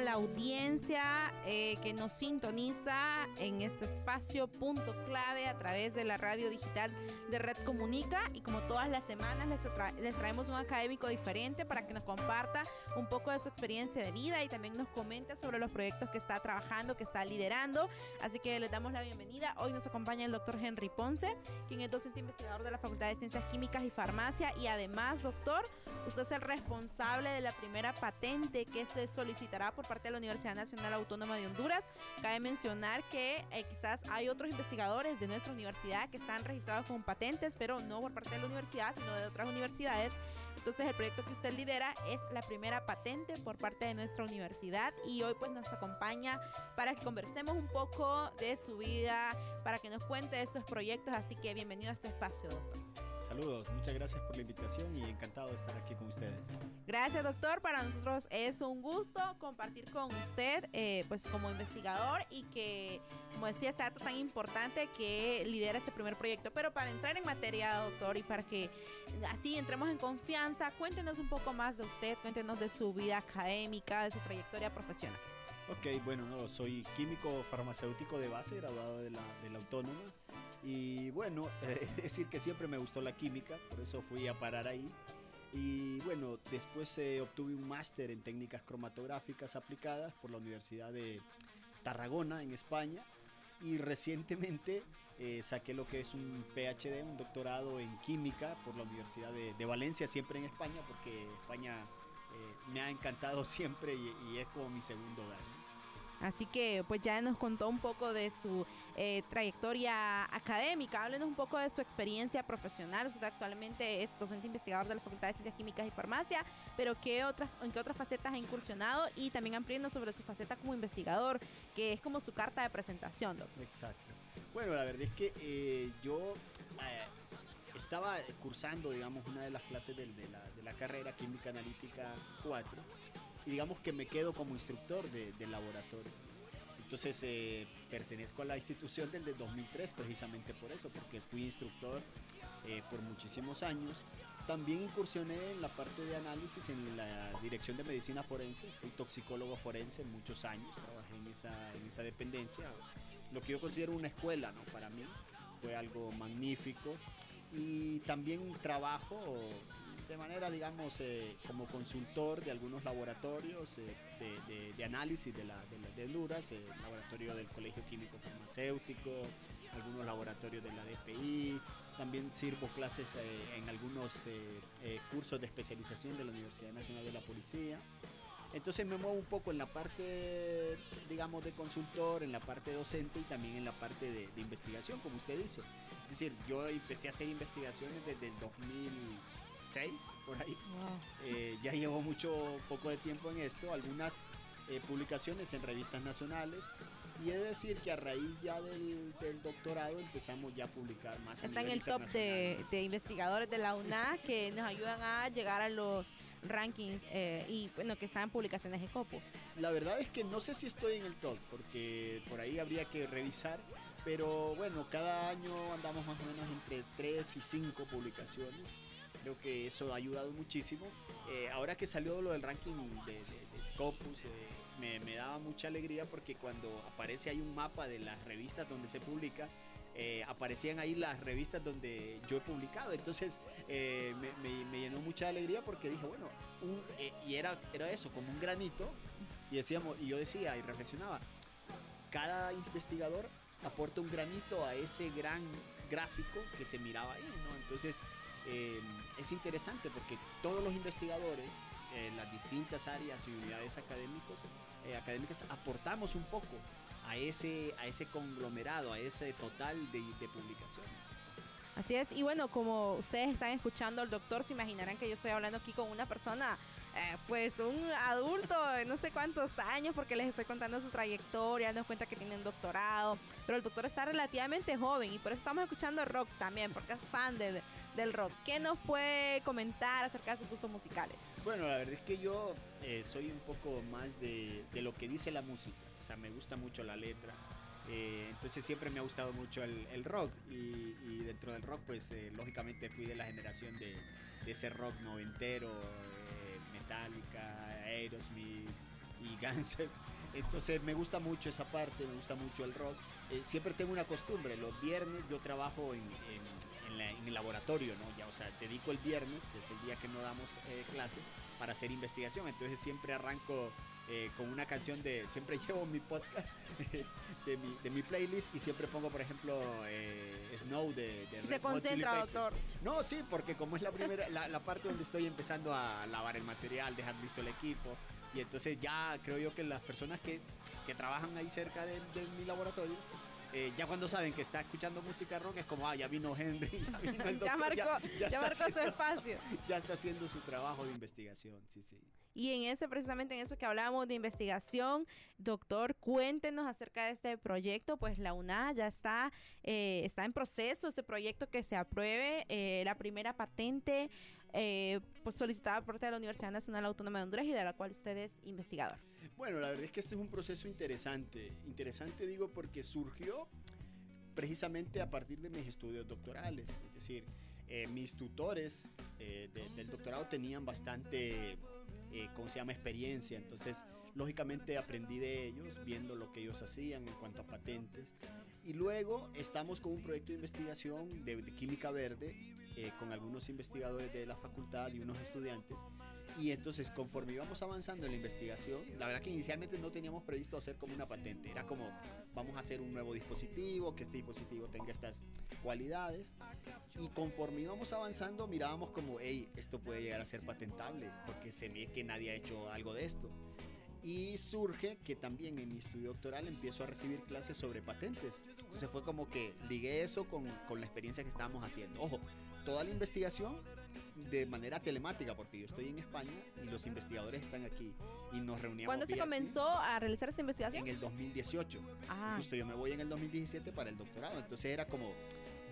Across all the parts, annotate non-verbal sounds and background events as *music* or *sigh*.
La audiencia eh, que nos sintoniza en este espacio punto clave a través de la radio digital de Red Comunica y como todas las semanas les, tra les, traemos un académico diferente para que nos comparta un poco de su experiencia de vida y también nos comente sobre los proyectos que está trabajando, que está liderando. Así que les damos la bienvenida. Hoy nos acompaña el doctor Henry Ponce, quien es docente investigador de la Facultad de Ciencias Químicas y Farmacia y además, doctor, usted es el responsable de la primera patente que se solicitará por parte de la Universidad Nacional Autónoma de Honduras. Cabe mencionar que eh, quizás hay otros investigadores de nuestra universidad que están registrados con patentes, pero no por parte de la universidad, sino de otras universidades. Entonces el proyecto que usted lidera es la primera patente por parte de nuestra universidad y hoy pues nos acompaña para que conversemos un poco de su vida, para que nos cuente estos proyectos, así que bienvenido a este espacio, doctor. Saludos, muchas gracias por la invitación y encantado de estar aquí con ustedes. Gracias, doctor. Para nosotros es un gusto compartir con usted, eh, pues como investigador y que, como decía, este dato tan importante que lidera este primer proyecto. Pero para entrar en materia, doctor, y para que así entremos en confianza, cuéntenos un poco más de usted, cuéntenos de su vida académica, de su trayectoria profesional. Ok, bueno, no, soy químico farmacéutico de base, graduado de la, de la Autónoma. Y bueno, *laughs* es decir que siempre me gustó la química, por eso fui a parar ahí. Y bueno, después eh, obtuve un máster en técnicas cromatográficas aplicadas por la Universidad de Tarragona, en España. Y recientemente eh, saqué lo que es un PhD, un doctorado en química por la Universidad de, de Valencia, siempre en España, porque España eh, me ha encantado *laughs* siempre y, y, es como mi segundo hogar. Así que pues ya nos contó un poco de su eh, trayectoria académica, háblenos un poco de su experiencia profesional. Usted actualmente es docente investigador de la Facultad de Ciencias Químicas y Farmacia, pero ¿qué otras, ¿en qué otras facetas ha incursionado? Y también ampliando sobre su faceta como investigador, que es como su carta de presentación, doctor. Exacto. Bueno, la verdad es que eh, yo... Eh, estaba cursando, digamos, una de las clases de, de, la, de la, carrera Química Analítica 4 y digamos que me quedo como instructor de, del laboratorio. Entonces eh, pertenezco a la institución desde 2003 precisamente por eso, porque fui instructor eh, por muchísimos años. También incursioné en la parte de análisis en la dirección de medicina forense, fui toxicólogo forense muchos años, trabajé en esa, en esa dependencia, lo que yo considero una escuela ¿no? para mí, fue algo magnífico y también trabajo de manera, digamos, eh, como consultor de algunos laboratorios eh, de, de, de, análisis de, la, de, la, de Honduras, el laboratorio del Colegio Químico Farmacéutico, algunos laboratorios de la DPI, también sirvo clases eh, en algunos cursos de especialización de la Universidad Nacional de la Policía. Entonces me muevo un poco en la parte, digamos, de consultor, en la parte docente y también en la parte de, de investigación, como usted dice. Es decir, yo empecé a hacer investigaciones desde el 2006, por ahí. Wow. Eh, ya llevo mucho, poco de tiempo en esto, algunas eh, publicaciones en revistas nacionales. Y de decir que a raíz ya del, del doctorado empezamos ya a publicar más. Está en el top de, de investigadores de la UNA *laughs* que nos ayudan a llegar a los rankings eh, y bueno que están en publicaciones de Copos. La verdad es que no sé si estoy en el top porque por ahí habría que revisar, pero bueno, cada año andamos más o menos entre 3 y 5 publicaciones. Creo que eso ha ayudado muchísimo. Eh, ahora que salió lo del ranking de, de, de Scopus, eh, me, me, daba mucha alegría porque cuando aparece hay un mapa de las revistas donde se publica, eh, aparecían ahí las revistas donde yo he publicado. Entonces eh, me, me, me, llenó mucha alegría porque dije, bueno, un, eh, y era, era eso, como un granito. Y decíamos, y yo decía y reflexionaba, cada investigador aporta un granito a ese gran gráfico que se miraba ahí, ¿no? Entonces eh, es interesante porque todos los investigadores en las distintas áreas y unidades académicos, eh, académicas aportamos un poco a ese, a ese conglomerado, a ese total de, de publicación. Así es, y bueno, como ustedes están escuchando al doctor, se imaginarán que yo estoy hablando aquí con una persona eh, pues un adulto de no sé cuántos años porque les estoy contando su trayectoria, nos cuenta que tiene un doctorado, pero el doctor está relativamente joven y por eso estamos escuchando rock también, porque es fan del, del rock. ¿Qué nos puede comentar acerca de sus gustos musicales? Bueno, la verdad es que yo eh, soy un poco más de, de lo que dice la música, o sea, me gusta mucho la letra. Eh, entonces siempre me ha gustado mucho el, el rock y, y, dentro del rock pues eh, lógicamente fui de la generación de, de ese rock noventero, eh, Metallica, Aerosmith y *laughs* Ganses. Entonces me gusta mucho esa parte, me gusta mucho el rock. Eh, siempre tengo una costumbre, los viernes yo trabajo en, en, en, la, en, el laboratorio, ¿no? Ya, o sea, dedico el viernes, que es el día que no damos eh, clase, para hacer investigación. Entonces siempre arranco eh, con una canción de. Siempre *laughs* llevo mi podcast *laughs* de, mi, de mi playlist y siempre pongo, por ejemplo, eh, Snow de, de Se concentra, doctor. No, sí, porque como es la primera, la, la, parte donde estoy empezando a lavar el material, dejar listo el equipo. Y entonces ya creo yo que las personas que, que trabajan ahí cerca de, de mi laboratorio eh, ya cuando saben que está escuchando música rock es como, ah, ya vino Henry, *laughs* ya vino el *laughs* doctor, ya marcó, ya, ya ya marcó haciendo, su espacio. *laughs* Ya está haciendo su trabajo de investigación, sí, sí. Y en eso, precisamente en eso que hablábamos de investigación, doctor, cuéntenos acerca de este proyecto. Pues la UNA ya está, eh, está en proceso, este proyecto que se apruebe, eh, la primera patente eh, pues solicitada por parte de la Universidad Nacional Autónoma de Honduras y de la cual usted es investigador. Bueno, la verdad es que este es un proceso interesante. Interesante digo porque surgió precisamente a partir de mis estudios doctorales. Es decir, eh, mis tutores eh, de, del doctorado tenían bastante, eh, ¿cómo se llama?, experiencia. Entonces, lógicamente aprendí de ellos, viendo lo que ellos hacían en cuanto a patentes. Y luego estamos con un proyecto de investigación de, de química verde eh, con algunos investigadores de la facultad y unos estudiantes. Y entonces, conforme íbamos avanzando en la investigación, la verdad que inicialmente no teníamos previsto hacer como una patente. Era como, vamos a hacer un nuevo dispositivo, que este dispositivo tenga estas cualidades. Y conforme íbamos avanzando, mirábamos como, hey, esto puede llegar a ser patentable, porque se ve que nadie ha hecho algo de esto. Y surge que también en mi estudio doctoral empiezo a recibir clases sobre patentes. Entonces fue como que ligué eso con, con la experiencia que estábamos haciendo. Ojo, toda la investigación de manera telemática, porque yo estoy en España y los investigadores están aquí y nos reuníamos. ¿Cuándo se comenzó a realizar esta investigación? En el 2018. Ah. Justo yo me voy en el 2017 para el doctorado. Entonces era como,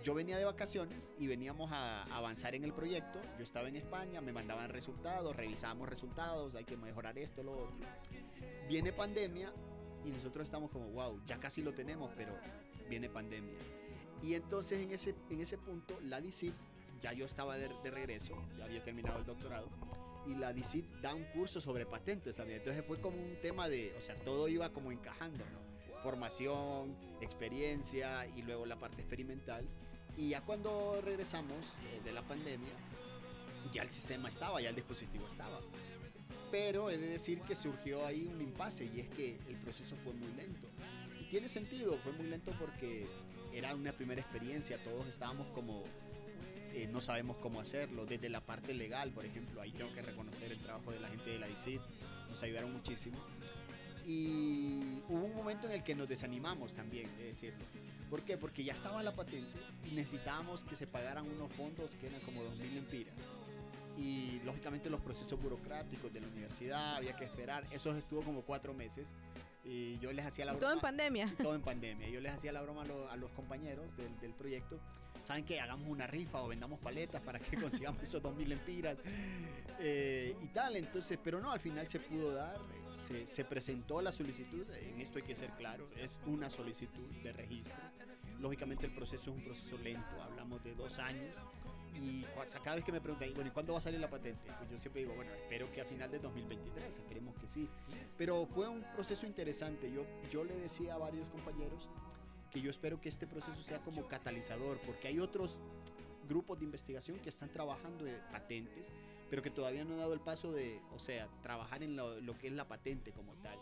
yo venía de vacaciones y veníamos a avanzar en el proyecto. Yo estaba en España, me mandaban resultados, revisábamos resultados, hay que mejorar esto, lo otro. Viene pandemia y nosotros estamos como, wow, ya casi lo tenemos, pero viene pandemia. Y entonces en ese, en ese punto la DICIT ya yo estaba de, de, regreso, ya había terminado el doctorado, y la DICIT da un curso sobre patentes también. Entonces fue como un tema de, o sea, todo iba como encajando, ¿no? Formación, experiencia y luego la parte experimental. Y ya cuando regresamos eh, de la pandemia, ya el sistema estaba, ya el dispositivo estaba. Pero he de decir que surgió ahí un impasse y es que el proceso fue muy lento. Y tiene sentido, fue muy lento porque era una primera experiencia, todos estábamos como eh, no sabemos cómo hacerlo. Desde la parte legal, por ejemplo, ahí tengo que reconocer el trabajo de la gente de la DICIT, nos ayudaron muchísimo. Y hubo un momento en el que nos desanimamos también, de decirlo. ¿Por qué? Porque ya estaba la patente y necesitábamos que se pagaran unos fondos que eran como 2.000 lempiras. Y lógicamente los procesos burocráticos de la universidad, había que esperar. Eso estuvo como cuatro meses. Y yo les hacía la broma. Todo en pandemia. Todo en pandemia. Yo les hacía la broma a, lo, a los compañeros del, del proyecto ¿saben qué? Hagamos una rifa o vendamos paletas para que *laughs* consigamos esos 2.000 lempiras eh, y tal. Entonces, pero no, al final se pudo dar, se, se, presentó la solicitud, en esto hay que ser claro, es una solicitud de registro. Lógicamente el proceso es un proceso lento, hablamos de dos años. Y cada vez que me preguntan, bueno, ¿y cuándo va a salir la patente? Pues yo siempre digo, bueno, espero que a final de 2023, esperemos que sí. Pero fue un proceso interesante. Yo, yo le decía a varios compañeros, que yo espero que este proceso sea como catalizador, porque hay otros grupos de investigación que están trabajando en patentes, pero que todavía no han dado el paso de, o sea, trabajar en lo, lo que es la patente como tal.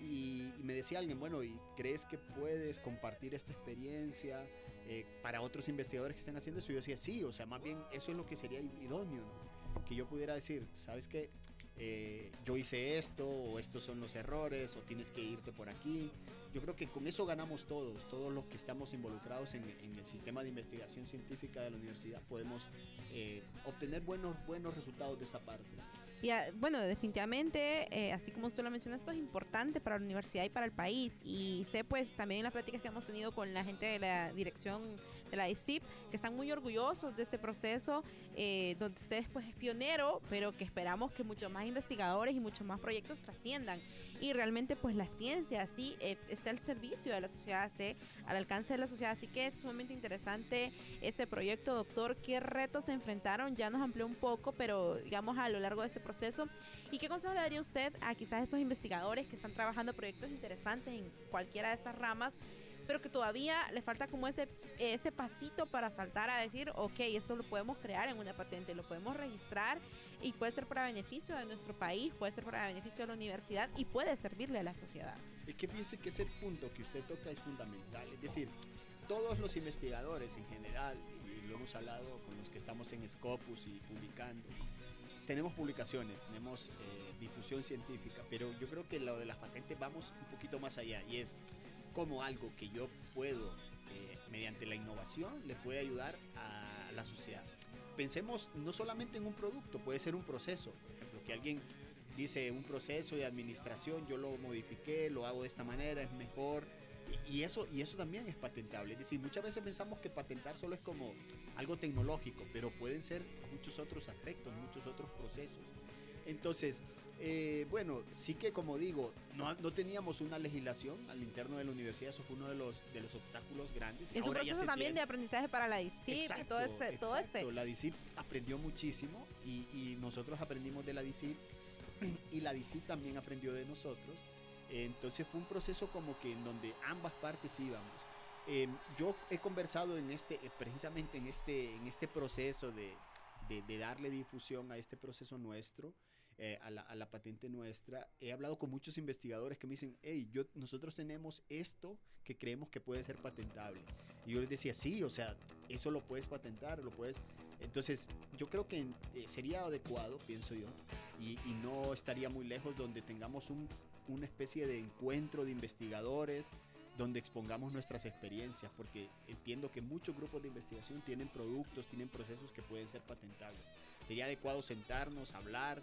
Y, y, me decía alguien, bueno, ¿y crees que puedes compartir esta experiencia eh, para otros investigadores que están haciendo eso? Y yo decía, sí, o sea, más bien eso es lo que sería idóneo, ¿no? Que yo pudiera decir, ¿sabes qué? Eh, yo hice esto, o estos son los errores, o tienes que irte por aquí. Yo creo que con eso ganamos todos, todos los que estamos involucrados en, en el sistema de investigación científica de la universidad podemos eh, obtener buenos, buenos resultados de esa parte. Y ah, bueno, definitivamente, eh, así como usted lo menciona, esto es importante para la universidad y para el país. Y sé pues también las prácticas que hemos tenido con la gente de la dirección de la ICIP, que están muy orgullosos de este proceso, eh, donde ustedes pues es pionero, pero que esperamos que muchos más investigadores y muchos más proyectos trasciendan. Y realmente pues la ciencia así eh, está al servicio de la sociedad, esté al alcance de la sociedad. Así que es sumamente interesante este proyecto, doctor. ¿Qué retos se enfrentaron? Ya nos amplió un poco, pero digamos a lo largo de este proceso. ¿Y qué consejo le daría usted a quizás esos investigadores que están trabajando proyectos interesantes en cualquiera de estas ramas? Pero que todavía le falta como ese, ese pasito para saltar a decir, ok, esto lo podemos crear en una patente, lo podemos registrar y puede ser para beneficio de nuestro país, puede ser para beneficio de la universidad y puede servirle a la sociedad. Es que fíjese que ese punto que usted toca es fundamental, es decir, todos los investigadores en general, y lo hemos hablado con los que estamos en Scopus y publicando, tenemos publicaciones, tenemos eh, difusión científica, pero yo creo que lo de las patentes vamos un poquito más allá y es como algo que yo puedo, eh, mediante la innovación, le puede ayudar a la sociedad. Pensemos no solamente en un producto, puede ser un proceso. Por ejemplo, que alguien dice un proceso de administración, yo lo modifiqué, lo hago de esta manera, es mejor. Y, eso, y eso también es patentable. Es decir, muchas veces pensamos que patentar solo es como algo tecnológico, pero pueden ser muchos otros aspectos, muchos otros procesos. Entonces, eh, bueno, sí que como digo, no, no, teníamos una legislación al interno de la universidad, eso fue uno de los, de los obstáculos grandes. Es un proceso también de aprendizaje para la DICIP y todo ese, todo ese. La DICIP aprendió muchísimo y, y, nosotros aprendimos de la DICIP y la DICIP también aprendió de nosotros. Entonces fue un proceso como que en donde ambas partes íbamos. Eh, yo he conversado en este, eh, precisamente en este, en este proceso de, de, de darle difusión a este proceso nuestro. Eh, a, la, a, la, patente nuestra, he hablado con muchos investigadores que me dicen, hey, yo, nosotros tenemos esto que creemos que puede ser patentable. Y yo les decía, sí, o sea, eso lo puedes patentar, lo puedes... Entonces, yo creo que eh, sería adecuado, pienso yo, y, y, no estaría muy lejos donde tengamos un, una especie de encuentro de investigadores, donde expongamos nuestras experiencias, porque entiendo que muchos grupos de investigación tienen productos, tienen procesos que pueden ser patentables. Sería adecuado sentarnos, hablar,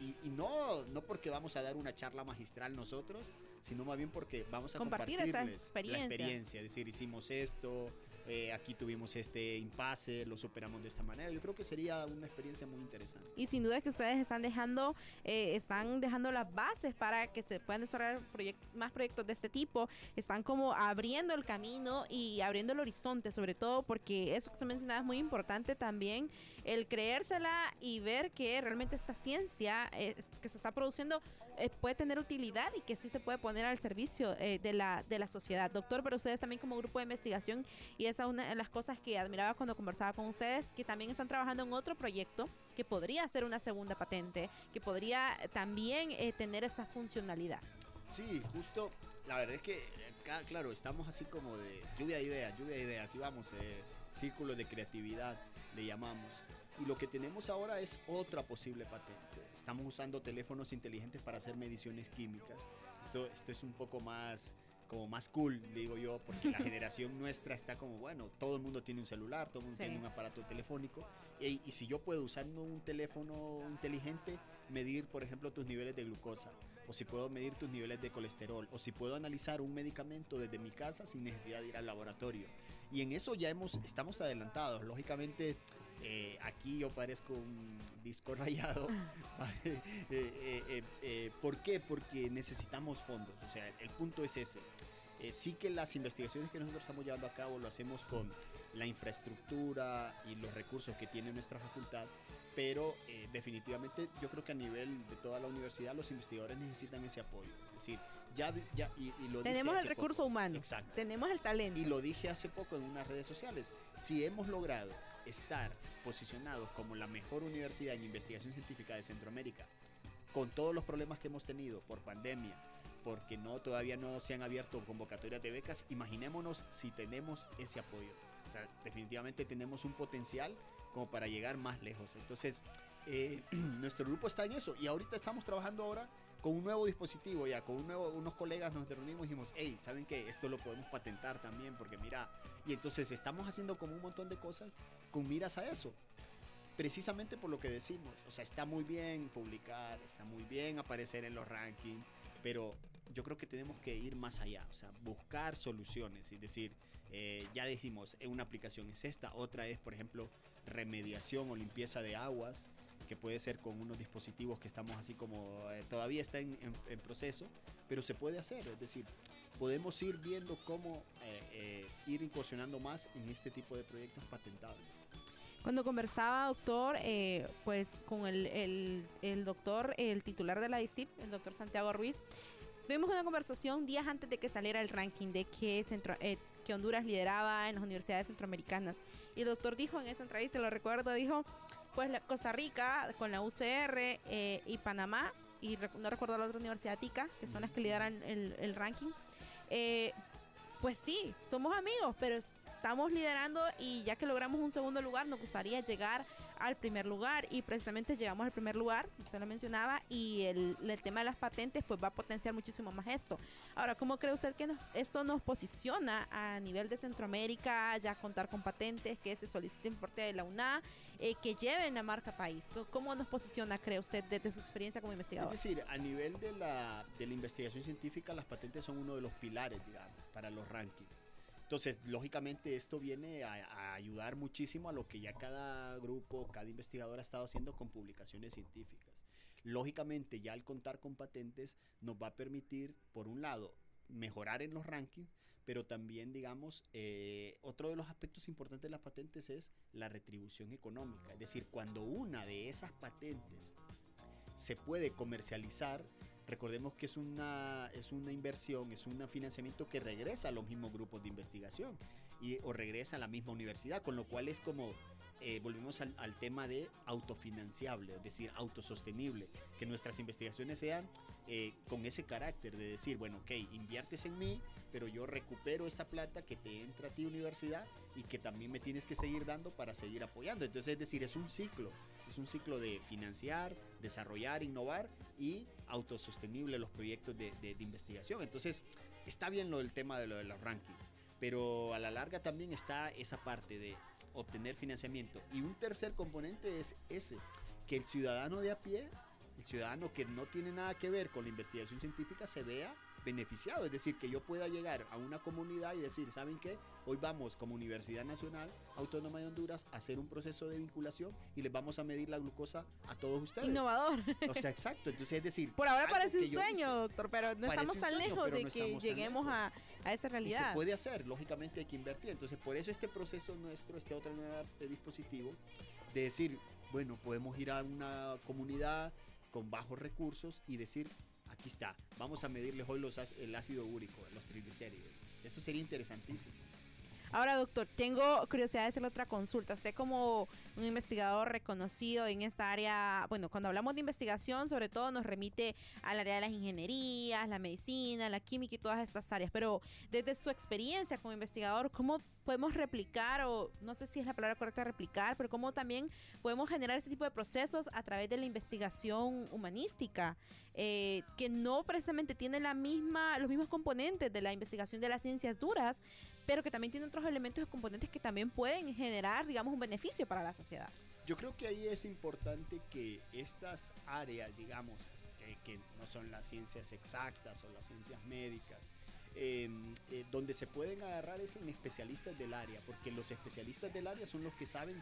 y, y, no, no porque vamos a dar una charla magistral nosotros, sino más bien porque vamos a Compartir compartirles experiencia. la experiencia. Es decir, hicimos esto, eh, aquí tuvimos este impasse, lo superamos de esta manera. Yo creo que sería una experiencia muy interesante. Y sin duda es que ustedes están dejando, eh, están dejando las bases para que se puedan desarrollar proyect más proyectos de este tipo. Están como abriendo el camino y abriendo el horizonte, sobre todo porque eso que se mencionaba es muy importante también, el creérsela y ver que realmente esta ciencia eh, que se está produciendo eh, puede tener utilidad y que sí se puede poner al servicio eh, de, la, de la sociedad. Doctor, pero ustedes también como grupo de investigación, y esa es una de las cosas que admiraba cuando conversaba con ustedes, que también están trabajando en otro proyecto que podría ser una segunda patente, que podría también eh, tener esa funcionalidad. Sí, justo, la verdad es que, claro, estamos así como de lluvia de ideas, lluvia de ideas, así vamos, eh, círculos de creatividad, le llamamos. Y lo que tenemos ahora es otra posible patente. Estamos usando teléfonos inteligentes para hacer mediciones químicas. Esto, esto es un poco más como más cool, digo yo, porque la *laughs* generación nuestra está como, bueno, todo el mundo tiene un celular, todo el mundo sí. tiene un aparato telefónico, y, y, si yo puedo usando un teléfono inteligente medir, por ejemplo, tus niveles de glucosa, o si puedo medir tus niveles de colesterol, o si puedo analizar un medicamento desde mi casa sin necesidad de ir al laboratorio. Y en eso ya hemos, estamos adelantados. Lógicamente, eh, aquí yo parezco un disco rayado. *laughs* eh, eh, eh, ¿Por qué? Porque necesitamos fondos. O sea, el punto es ese. sí que las investigaciones que nosotros estamos llevando a cabo lo hacemos con la infraestructura y los recursos que tiene nuestra facultad, pero definitivamente yo creo que a nivel de toda la universidad los investigadores necesitan ese apoyo. Es decir, ya, ya y, y lo tenemos el recurso poco. humano, Exacto. tenemos el talento. Y lo dije hace poco en unas redes sociales. Si hemos logrado estar posicionados como la mejor universidad en investigación científica de Centroamérica, con todos los problemas que hemos tenido por pandemia, porque no todavía no se han abierto convocatorias de becas, imaginémonos si tenemos ese apoyo. O sea, definitivamente tenemos un potencial como para llegar más lejos. Entonces, eh, *clears throat* nuestro grupo está en eso y ahorita estamos trabajando ahora con un nuevo dispositivo ya, con un nuevo, unos colegas nos reunimos y dijimos, hey, ¿saben qué? Esto lo podemos patentar también porque mira, y entonces estamos haciendo como un montón de cosas con miras a eso. precisamente por lo que decimos. O sea, está muy bien publicar, está muy bien aparecer en los rankings, pero yo creo que tenemos que ir más allá, o sea, buscar soluciones. Es decir, eh, ya dijimos, eh, una aplicación es esta, otra es, por ejemplo, remediación o limpieza de aguas, que puede ser con unos dispositivos que estamos así como, eh, todavía está en, en, proceso, pero se puede hacer. Es decir, podemos ir viendo cómo ir incursionando más en este tipo de proyectos patentables. Cuando conversaba, doctor, eh, pues con el, el, el, doctor, el titular de la ICIP, el doctor Santiago Ruiz, tuvimos una conversación días antes de que saliera el ranking de que, centro, eh, que Honduras lideraba en las universidades centroamericanas. Y el doctor dijo en esa entrevista, lo recuerdo, dijo, pues Costa Rica con la UCR eh, y Panamá, y no recuerdo la otra universidad TICA, que son las que lideran el, el ranking, pues sí, somos amigos, pero estamos liderando y ya que logramos un segundo lugar, nos gustaría llegar al primer lugar y precisamente llegamos al primer lugar, usted lo mencionaba, y el, tema de las patentes pues va a potenciar muchísimo más esto. Ahora, ¿cómo cree usted que esto nos posiciona a nivel de Centroamérica, ya contar con patentes, que se soliciten por parte de la UNA, eh, que lleven la marca país? ¿Cómo nos posiciona, cree usted, desde su experiencia como investigador? Es decir, a nivel de la, de la investigación científica, las patentes son uno de los pilares, digamos, para los rankings. Entonces, lógicamente esto viene a, ayudar muchísimo a lo que ya cada grupo, cada investigador ha estado haciendo con publicaciones científicas. Lógicamente, ya al contar con patentes nos va a permitir, por un lado, mejorar en los rankings, pero también, digamos, eh, otro de los aspectos importantes de las patentes es la retribución económica. Es decir, cuando una de esas patentes se puede comercializar, Recordemos que es una, es una inversión, es un financiamiento que regresa a los mismos grupos de investigación y, o regresa a la misma universidad, con lo cual es como eh, volvemos al, tema de autofinanciable, es decir, autosostenible, que nuestras investigaciones sean eh, con ese carácter de decir, bueno, ok, inviertes en mí, pero yo recupero esa plata que te entra a ti universidad y que también me tienes que seguir dando para seguir apoyando. Entonces, es decir, es un ciclo, es un ciclo de financiar, desarrollar, innovar y autosostenible los proyectos de, de, investigación. Entonces, está bien lo del tema de lo de los rankings, pero a la larga también está esa parte de obtener financiamiento. Y un tercer componente es ese, que el ciudadano de a pie, el ciudadano que no tiene nada que ver con la investigación científica, se vea beneficiado. Es decir, que yo pueda llegar a una comunidad y decir, ¿saben qué? Hoy vamos como Universidad Nacional Autónoma de Honduras a hacer un proceso de vinculación y les vamos a medir la glucosa a todos ustedes. Innovador. O sea, exacto. Entonces, es decir... Por ahora parece un sueño, doctor, pero no estamos tan lejos de que lleguemos a, a, esa realidad. se puede hacer, lógicamente hay que invertir. Entonces, por eso este proceso nuestro, este otro nuevo dispositivo, de decir, bueno, podemos ir a una comunidad con bajos recursos y decir, aquí está, vamos a medirles hoy el ácido úrico, los triglicéridos. Eso sería interesantísimo. Ahora, doctor, tengo curiosidad de hacer otra consulta. Usted como un investigador reconocido en esta área, bueno, cuando hablamos de investigación, sobre todo nos remite al área de las ingenierías, la medicina, la química y todas estas áreas, pero desde su experiencia como investigador, ¿cómo podemos replicar, o no sé si es la palabra correcta replicar, pero cómo también podemos generar ese tipo de procesos a través de la investigación humanística, eh, que no precisamente tiene la misma, los mismos componentes de la investigación de las ciencias duras, pero que también tiene otros elementos y componentes que también pueden generar, digamos, un beneficio para la sociedad. Yo creo que ahí es importante que estas áreas, digamos, que no son las ciencias exactas o las ciencias médicas, em, eh, donde se pueden agarrar es en especialistas del área, porque los especialistas del área son los que saben,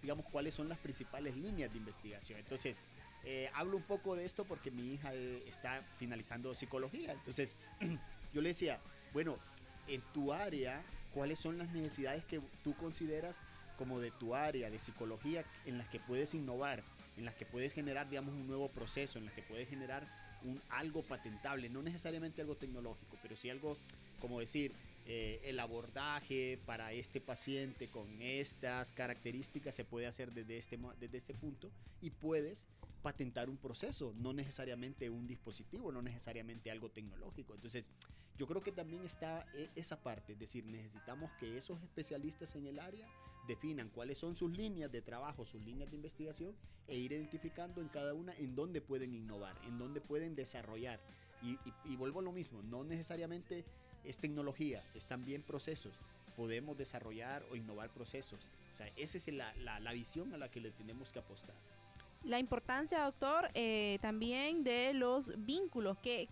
digamos, cuáles son las principales líneas de investigación. Entonces, eh, hablo un poco de esto porque mi hija eh, está finalizando psicología. Entonces, *clears throat* yo le decía, bueno, en tu área, cuáles son las necesidades que tú consideras como de tu área de psicología en las que puedes innovar, en las que puedes generar, digamos, un nuevo proceso, en las que puedes generar un, algo patentable, no necesariamente algo tecnológico, pero sí algo, como decir, eh, el abordaje para este paciente con estas características se puede hacer desde este, desde este punto y puedes patentar un proceso, no necesariamente un dispositivo, no necesariamente algo tecnológico. Entonces, yo creo que también está e, esa parte, es decir, necesitamos que esos especialistas en el área definan cuáles son sus líneas de trabajo, sus líneas de investigación e ir identificando en cada una en dónde pueden innovar, en dónde pueden desarrollar. Y, vuelvo a lo mismo, no necesariamente es tecnología, es también procesos. Podemos desarrollar o innovar procesos. O sea, esa es la, la, la visión a la que le tenemos que apostar. La importancia, doctor, eh, también de los vínculos que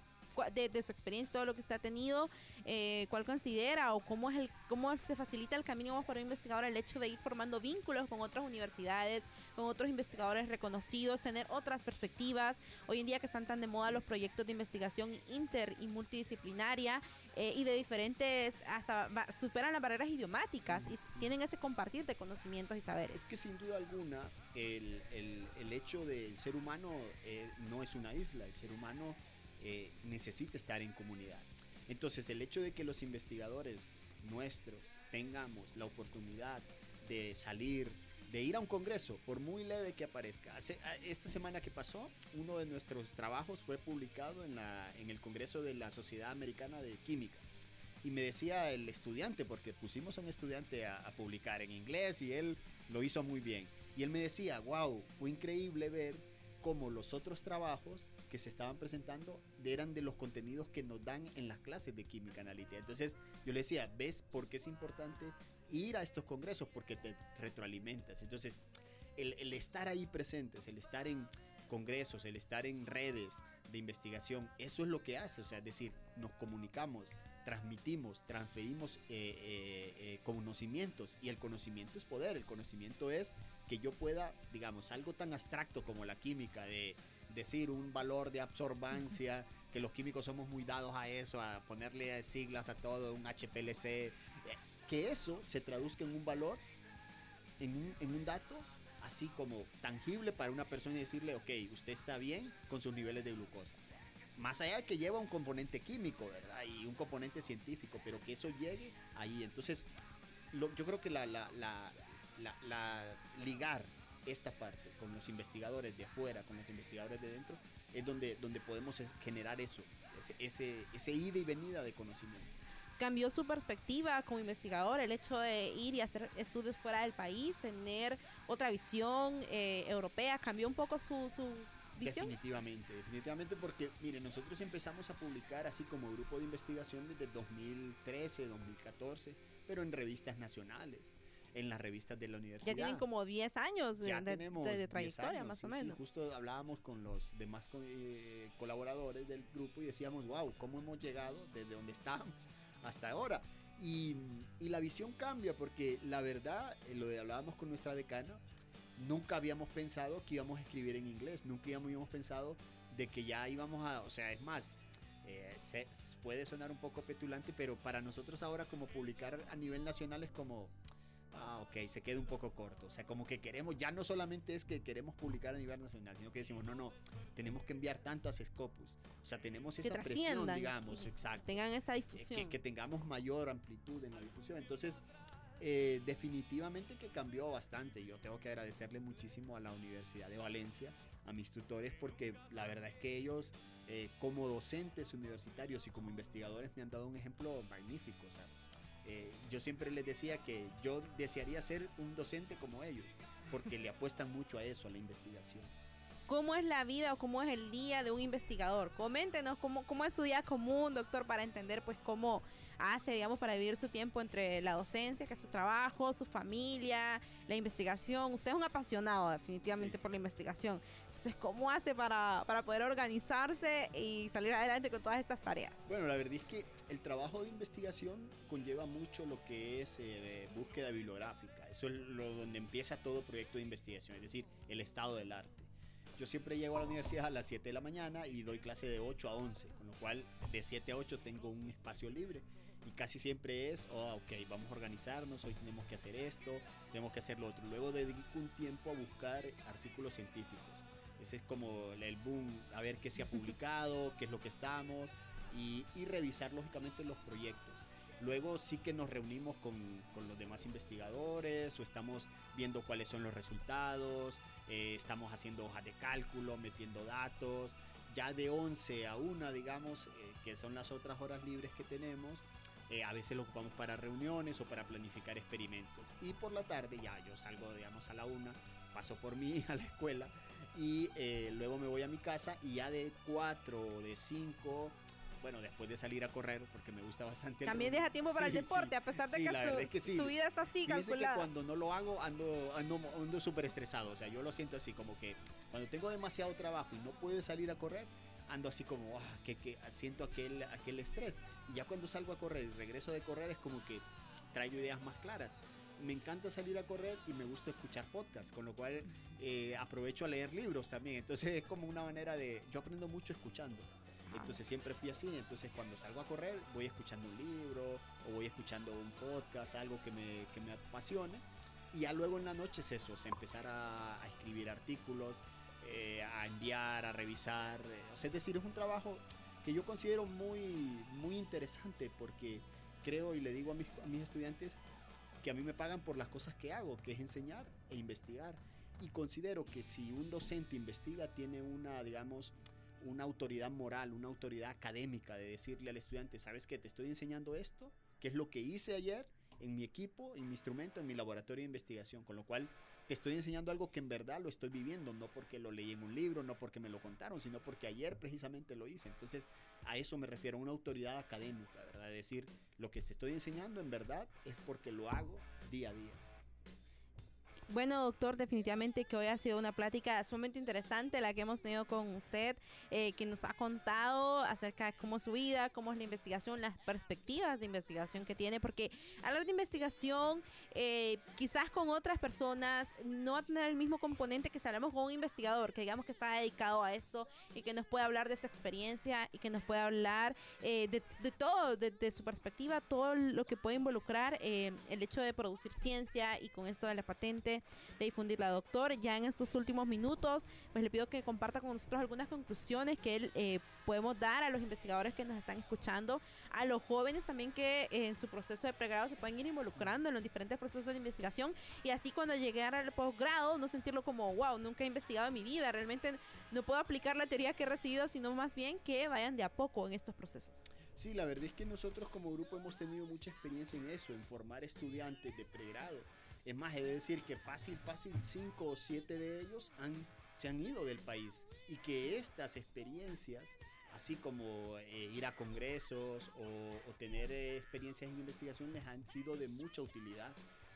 de, su experiencia, todo lo que usted ha tenido, eh, cuál considera o cómo, es el, cómo se facilita el camino para un investigador el hecho de ir formando vínculos con otras universidades, con otros investigadores reconocidos, tener otras perspectivas. Hoy en día que están tan de moda los proyectos de investigación inter y multidisciplinaria eh, y de diferentes, hasta superan las barreras idiomáticas y tienen ese compartir de conocimientos y saberes. Es que sin duda alguna el, el, el hecho del ser humano eh, no es una isla, el ser humano eh, necesita estar en comunidad. Entonces el hecho de que los investigadores nuestros tengamos la oportunidad de salir, de ir a un congreso, por muy leve que aparezca. Hace, esta semana que pasó, uno de nuestros trabajos fue publicado en, el Congreso de la Sociedad Americana de Química. Y me decía el estudiante, porque pusimos a un estudiante a publicar en inglés y él lo hizo muy bien. Y él me decía, wow, fue increíble ver cómo los otros trabajos que se estaban presentando eran de los contenidos que nos dan en las clases de química analítica. Entonces yo le decía, ¿ves por qué es importante ir a estos congresos? Porque te retroalimentas. Entonces el, el estar ahí presentes, el estar en congresos, el estar en redes de investigación, eso es lo que hace, o sea, es decir, nos comunicamos, transmitimos, transferimos eh, eh, eh, conocimientos y el conocimiento es poder, el conocimiento es que yo pueda, digamos, algo tan abstracto como la química, de decir un valor de absorbancia, que los químicos somos muy dados a eso, a ponerle siglas a todo, un HPLC, que eso se traduzca en un valor, en un, en un dato así como tangible para una persona y decirle, ok, usted está bien con sus niveles de glucosa. Más allá de que lleva un componente químico, ¿verdad? Y un componente científico, pero que eso llegue ahí. Entonces, lo, yo creo que la, la, la, la, ligar esta parte con los investigadores de afuera, con los investigadores de dentro, es donde, donde podemos generar eso, ese, ese, ese ida y venida de conocimiento cambió su perspectiva como investigador, el hecho de ir y hacer estudios fuera del país, tener otra visión eh, europea, cambió un poco su, su visión. Definitivamente, definitivamente porque, mire, nosotros empezamos a publicar así como grupo de investigación desde 2013, 2014, pero en revistas nacionales en las revistas de la universidad. Ya tienen como 10 años de, de, de, trayectoria, años, más sí, o menos. Sí, justo hablábamos con los demás eh, colaboradores del grupo y decíamos, wow, ¿cómo hemos llegado desde donde estábamos hasta ahora? Y, y la visión cambia porque la verdad, eh, lo de hablábamos con nuestra decana, nunca habíamos pensado que íbamos a escribir en inglés, nunca habíamos pensado de que ya íbamos a, o sea, es más, eh, se, puede sonar un poco petulante, pero para nosotros ahora como publicar a nivel nacional es como, ah, ok, se queda un poco corto. O sea, como que queremos, ya no solamente es que queremos publicar a nivel nacional, sino que decimos, no, no, tenemos que enviar tantas Scopus. O sea, tenemos esa presión, digamos, exacto. Tengan esa difusión. Que, que, tengamos mayor amplitud en la difusión. Entonces, eh, definitivamente que cambió bastante. Yo tengo que agradecerle muchísimo a la Universidad de Valencia, a mis tutores, porque la verdad es que ellos, eh, como docentes universitarios y como investigadores, me han dado un ejemplo magnífico. O sea, eh, yo siempre les decía que yo desearía ser un docente como ellos, porque le apuestan mucho a eso, a la investigación. ¿Cómo es la vida o cómo es el día de un investigador? Coméntenos cómo, cómo es su día común, doctor, para entender pues cómo hace, digamos, para vivir su tiempo entre la docencia, que es su trabajo, su familia, la investigación. Usted es un apasionado definitivamente sí. por la investigación. Entonces, ¿cómo hace para, para poder organizarse y salir adelante con todas estas tareas? Bueno, la verdad es que el trabajo de investigación conlleva mucho lo que es eh, búsqueda bibliográfica. Eso es lo donde empieza todo proyecto de investigación, es decir, el estado del arte. Yo siempre llego a la universidad a las 7 de la mañana y doy clase de 8 a 11, con lo cual de 7 a 8 tengo un espacio libre y casi siempre es, oh, ok, vamos a organizarnos, hoy tenemos que hacer esto, tenemos que hacer lo otro. Luego dedico un tiempo a buscar artículos científicos. Ese es como el boom, a ver qué se ha *laughs* publicado, qué es lo que estamos y, y revisar lógicamente los proyectos. Luego sí que nos reunimos con, con, los demás investigadores o estamos viendo cuáles son los resultados, eh, estamos haciendo hojas de cálculo, metiendo datos. Ya de 11 a 1, digamos, eh, que son las otras horas libres que tenemos, eh, a veces lo ocupamos para reuniones o para planificar experimentos. Y por la tarde ya yo salgo, digamos, a la 1, paso por mí *laughs* a la escuela y luego me voy a mi casa y ya de 4 o de 5 bueno, después de salir a correr, porque me gusta bastante. También deja tiempo para el deporte, a pesar de que, su, vida está así calculada. que cuando no lo hago ando ando ando súper estresado, o sea, yo lo siento así como que cuando tengo demasiado trabajo y no puedo salir a correr, ando así como, ah, que, que siento aquel aquel estrés. Y ya cuando salgo a correr y regreso de correr es como que traigo ideas más claras me encanta salir a correr y me gusta escuchar podcasts, con lo cual eh, aprovecho a leer libros también. Entonces es como una manera de... Yo aprendo mucho escuchando. Entonces siempre fui así, entonces cuando salgo a correr voy escuchando un libro o voy escuchando un podcast, algo que me, que me apasione. Y ya luego en la noche es eso, es empezar a, escribir artículos, eh, a enviar, a revisar. Eh, es decir, es un trabajo que yo considero muy, muy interesante porque creo y le digo a mis, a mis estudiantes que a mí me pagan por las cosas que hago, que es enseñar e investigar. Y considero que si un docente investiga, tiene una, digamos, una autoridad moral, una autoridad académica de decirle al estudiante, ¿sabes qué? Te estoy enseñando esto, que es lo que hice ayer en mi equipo, en mi instrumento, en mi laboratorio de investigación, con lo cual te estoy enseñando algo que en verdad lo estoy viviendo, no porque lo leí en un libro, no porque me lo contaron, sino porque ayer precisamente lo hice. Entonces, a eso me refiero, una autoridad académica, ¿verdad? Es decir, lo que te estoy enseñando en verdad es porque lo hago día a día. Bueno, doctor, definitivamente que hoy ha sido una plática sumamente interesante la que hemos tenido con usted, eh, que nos ha contado acerca de cómo es su vida, cómo es la investigación, las perspectivas de investigación que tiene, porque hablar de investigación, eh, quizás con otras personas, no va a tener el mismo componente que si hablamos con un investigador, que digamos que está dedicado a esto y que nos puede hablar de esa experiencia y que nos puede hablar eh, de, todo, de, su perspectiva, todo lo que puede involucrar el hecho de producir ciencia y con esto de la patente de difundirla, doctor. Ya en estos últimos minutos, pues le pido que comparta con nosotros algunas conclusiones que él eh, podemos dar a los investigadores que nos están escuchando, a los jóvenes también que eh, en su proceso de pregrado se pueden ir involucrando en los diferentes procesos de investigación y así cuando llegar al posgrado no sentirlo como, wow, nunca he investigado en mi vida, realmente no puedo aplicar la teoría que he recibido, sino más bien que vayan de a poco en estos procesos. Sí, la verdad es que nosotros como grupo hemos tenido mucha experiencia en eso, en formar estudiantes de pregrado es más, he de decir que fácil, fácil, cinco o siete de ellos han, se han ido del país y que estas experiencias, así como eh, ir a congresos o, tener eh, experiencias en investigación, les han sido de mucha utilidad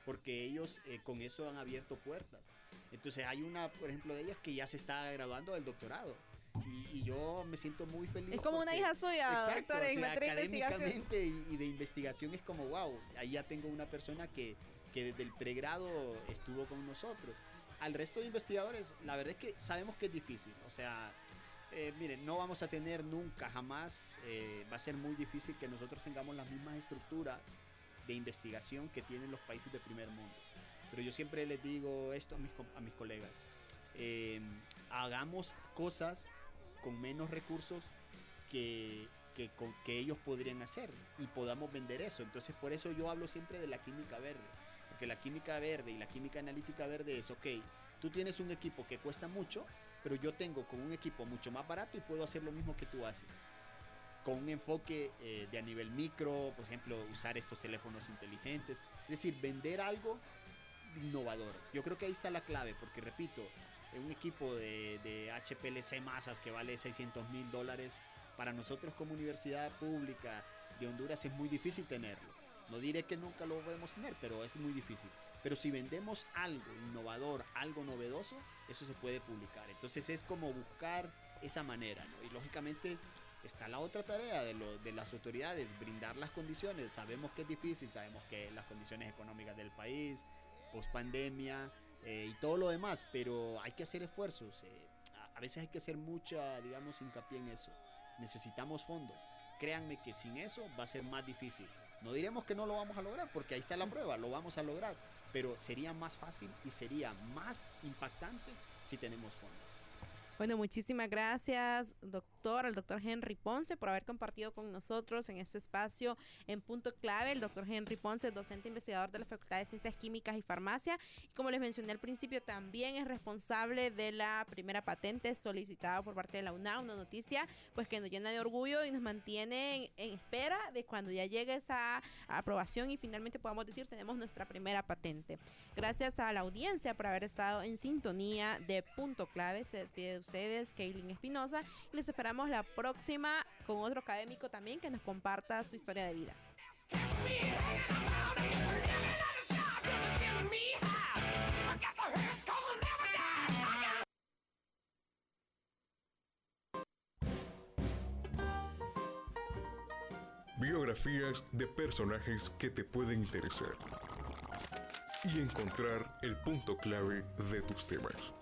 porque ellos eh, con eso han abierto puertas. Entonces hay una, por ejemplo, de ellas que ya se está graduando del doctorado. Y, yo me siento muy feliz. Es como una hija suya, exacto, académicamente y, y, de investigación es como, wow, ahí ya tengo una persona que, que desde el pregrado estuvo con nosotros. Al resto de investigadores, la verdad es que sabemos que es difícil. O sea, eh, miren, no vamos a tener nunca, jamás, eh, va a ser muy difícil que nosotros tengamos la misma estructura de investigación que tienen los países de primer mundo. Pero yo siempre les digo esto a mis, a mis colegas. Eh, hagamos cosas con menos recursos que, que, que ellos podrían hacer y podamos vender eso. Entonces por eso yo hablo siempre de la química verde porque la química verde y la química analítica verde es, ok, tú tienes un equipo que cuesta mucho, pero yo tengo con un equipo mucho más barato y puedo hacer lo mismo que tú haces. Con un enfoque eh, de a nivel micro, por ejemplo, usar estos teléfonos inteligentes. Es decir, vender algo innovador. Yo creo que ahí está la clave, porque repito, un equipo de, de HPLC masas que vale 600 mil dólares, para nosotros como universidad pública de Honduras es muy difícil tenerlo. No diré que nunca lo podemos tener, pero es muy difícil. Pero si vendemos algo innovador, algo novedoso, eso se puede publicar. Entonces es como buscar esa manera. Y lógicamente está la otra tarea de, lo, de las autoridades, brindar las condiciones. Sabemos que es difícil, sabemos que las condiciones económicas del país, post pandemia eh, y todo lo demás, pero hay que hacer esfuerzos. Eh, a veces hay que hacer mucha, digamos, hincapié en eso. Necesitamos fondos. Créanme que sin eso va a ser más difícil. No diremos que no lo vamos a lograr, porque ahí está la prueba, lo vamos a lograr, pero sería más fácil y sería más impactante si tenemos fondos. Bueno, muchísimas gracias, doctor, al doctor Henry Ponce, por haber compartido con nosotros en este espacio en punto clave. El doctor Henry Ponce, docente investigador de la Facultad de Ciencias Químicas y Farmacia. Y como les mencioné al principio, también es responsable de la primera patente solicitada por parte de la UNA, una noticia pues que nos llena de orgullo y nos mantiene en, espera de cuando ya llegue esa aprobación y finalmente podamos decir tenemos nuestra primera patente. Gracias a la audiencia por haber estado en sintonía de punto clave. Se despide de ustedes, Kaylin Espinosa, y les esperamos la próxima con otro académico también que nos comparta su historia de vida. Biografías de personajes que te pueden interesar y encontrar el punto clave de tus temas.